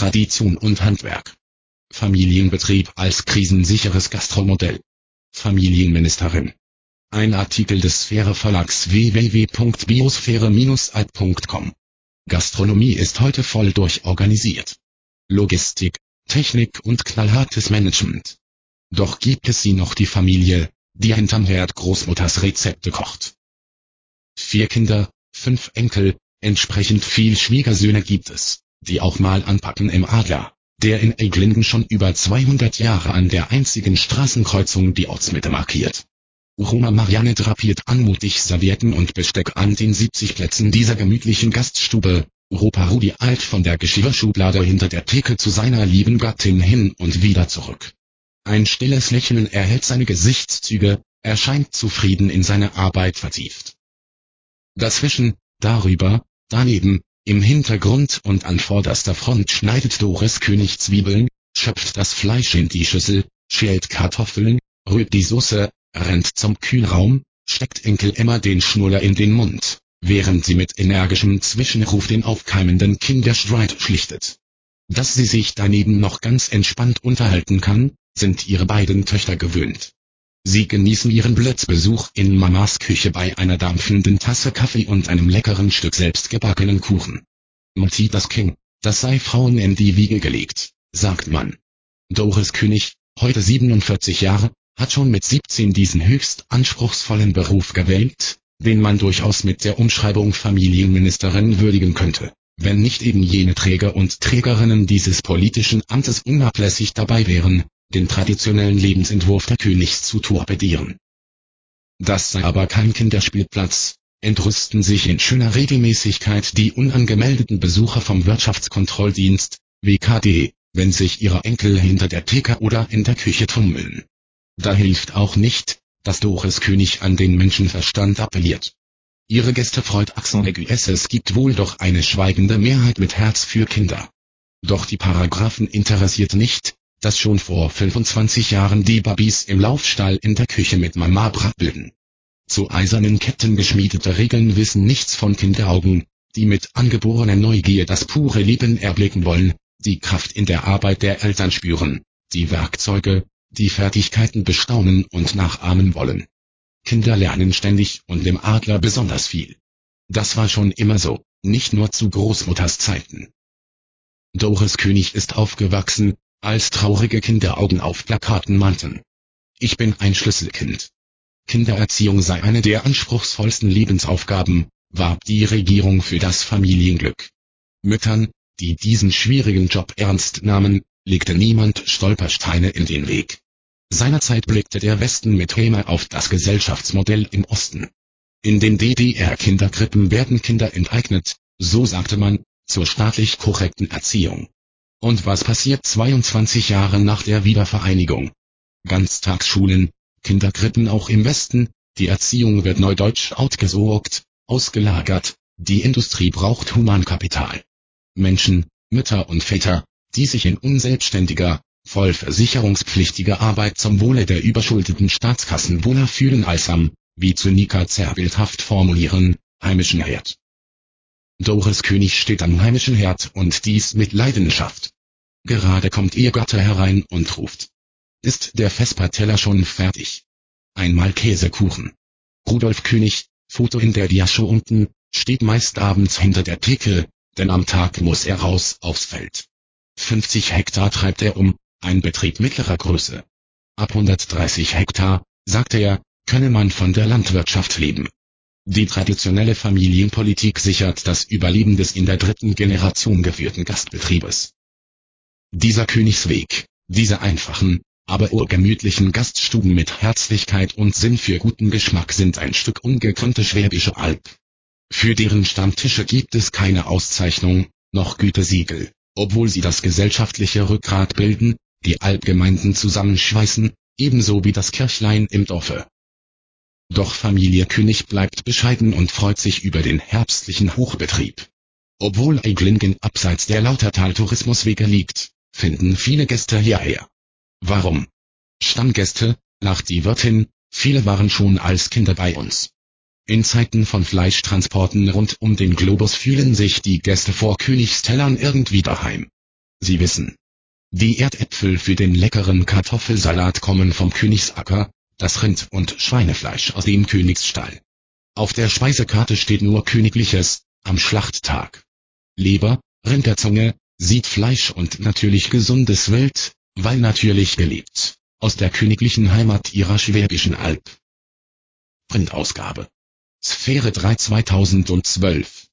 Tradition und Handwerk. Familienbetrieb als krisensicheres Gastromodell. Familienministerin. Ein Artikel des Sphäre Verlags www.biosphäre-alt.com. Gastronomie ist heute voll durchorganisiert. Logistik, Technik und knallhartes Management. Doch gibt es sie noch die Familie, die hinterm Herd Großmutters Rezepte kocht. Vier Kinder, fünf Enkel, entsprechend viel Schwiegersöhne gibt es, die auch mal anpacken im Adler, der in Eglingen schon über 200 Jahre an der einzigen Straßenkreuzung die Ortsmitte markiert. Roma Marianne drapiert anmutig Servietten und Besteck an den 70 Plätzen dieser gemütlichen Gaststube, Europa Rudi eilt von der Geschirrschublade hinter der Theke zu seiner lieben Gattin hin und wieder zurück. Ein stilles Lächeln erhält seine Gesichtszüge, er scheint zufrieden in seine Arbeit vertieft. Dazwischen, darüber, daneben, im Hintergrund und an vorderster Front schneidet Doris König Zwiebeln, schöpft das Fleisch in die Schüssel, schält Kartoffeln, rührt die Soße, rennt zum Kühlraum, steckt Enkel Emma den Schnuller in den Mund, während sie mit energischem Zwischenruf den aufkeimenden Kinderstreit schlichtet. Dass sie sich daneben noch ganz entspannt unterhalten kann, sind ihre beiden Töchter gewöhnt. Sie genießen ihren Blitzbesuch in Mamas Küche bei einer dampfenden Tasse Kaffee und einem leckeren Stück selbstgebackenen Kuchen. Mutti das King, das sei Frauen in die Wiege gelegt, sagt man. Doris König, heute 47 Jahre, hat schon mit 17 diesen höchst anspruchsvollen Beruf gewählt, den man durchaus mit der Umschreibung Familienministerin würdigen könnte, wenn nicht eben jene Träger und Trägerinnen dieses politischen Amtes unablässig dabei wären, den traditionellen Lebensentwurf der Königs zu torpedieren. Das sei aber kein Kinderspielplatz, entrüsten sich in schöner Regelmäßigkeit die unangemeldeten Besucher vom Wirtschaftskontrolldienst, WKD, wenn sich ihre Enkel hinter der Theke oder in der Küche tummeln. Da hilft auch nicht, dass Doris König an den Menschenverstand appelliert. Ihre Gäste freut aigus, es gibt wohl doch eine schweigende Mehrheit mit Herz für Kinder. Doch die Paragraphen interessiert nicht, dass schon vor 25 Jahren die Babys im Laufstall in der Küche mit Mama brabbeln. Zu eisernen Ketten geschmiedete Regeln wissen nichts von Kinderaugen, die mit angeborener Neugier das pure Leben erblicken wollen, die Kraft in der Arbeit der Eltern spüren, die Werkzeuge, die Fertigkeiten bestaunen und nachahmen wollen. Kinder lernen ständig und dem Adler besonders viel. Das war schon immer so, nicht nur zu Großmutters Zeiten. Doris König ist aufgewachsen, als traurige Kinderaugen auf Plakaten mahnten. Ich bin ein Schlüsselkind. Kindererziehung sei eine der anspruchsvollsten Lebensaufgaben, warb die Regierung für das Familienglück. Müttern, die diesen schwierigen Job ernst nahmen, legte niemand Stolpersteine in den Weg. Seinerzeit blickte der Westen mit Häme auf das Gesellschaftsmodell im Osten. In den DDR-Kinderkrippen werden Kinder enteignet, so sagte man, zur staatlich korrekten Erziehung. Und was passiert 22 Jahre nach der Wiedervereinigung? Ganztagsschulen, Kinderkrippen auch im Westen, die Erziehung wird neudeutsch outgesorgt, ausgelagert, die Industrie braucht Humankapital. Menschen, Mütter und Väter, die sich in unselbstständiger, voll versicherungspflichtiger Arbeit zum Wohle der überschuldeten Staatskassen wohler fühlen als am, wie Zyniker zerrbildhaft formulieren, heimischen Herd. Doris König steht am heimischen Herd und dies mit Leidenschaft. Gerade kommt ihr Gatte herein und ruft. Ist der Vesperteller schon fertig? Einmal Käsekuchen. Rudolf König, Foto in der Diashow unten, steht meist abends hinter der Theke, denn am Tag muss er raus aufs Feld. 50 Hektar treibt er um, ein Betrieb mittlerer Größe. Ab 130 Hektar, sagte er, könne man von der Landwirtschaft leben. Die traditionelle Familienpolitik sichert das Überleben des in der dritten Generation geführten Gastbetriebes. Dieser Königsweg, diese einfachen, aber urgemütlichen Gaststuben mit Herzlichkeit und Sinn für guten Geschmack sind ein Stück ungekrönte Schwäbische Alb. Für deren Stammtische gibt es keine Auszeichnung, noch Gütesiegel obwohl sie das gesellschaftliche Rückgrat bilden, die Albgemeinden zusammenschweißen, ebenso wie das Kirchlein im Dorfe. Doch Familie König bleibt bescheiden und freut sich über den herbstlichen Hochbetrieb. Obwohl Eiglingen abseits der Lautertal-Tourismuswege liegt, finden viele Gäste hierher. Warum? Stammgäste, lacht die Wirtin, viele waren schon als Kinder bei uns. In Zeiten von Fleischtransporten rund um den Globus fühlen sich die Gäste vor Königstellern irgendwie daheim. Sie wissen. Die Erdäpfel für den leckeren Kartoffelsalat kommen vom Königsacker, das Rind- und Schweinefleisch aus dem Königsstall. Auf der Speisekarte steht nur Königliches, am Schlachttag. Leber, Rinderzunge, Siedfleisch und natürlich gesundes Wild, weil natürlich gelebt, aus der königlichen Heimat ihrer Schwäbischen Alb. Printausgabe. Sphäre 3 2012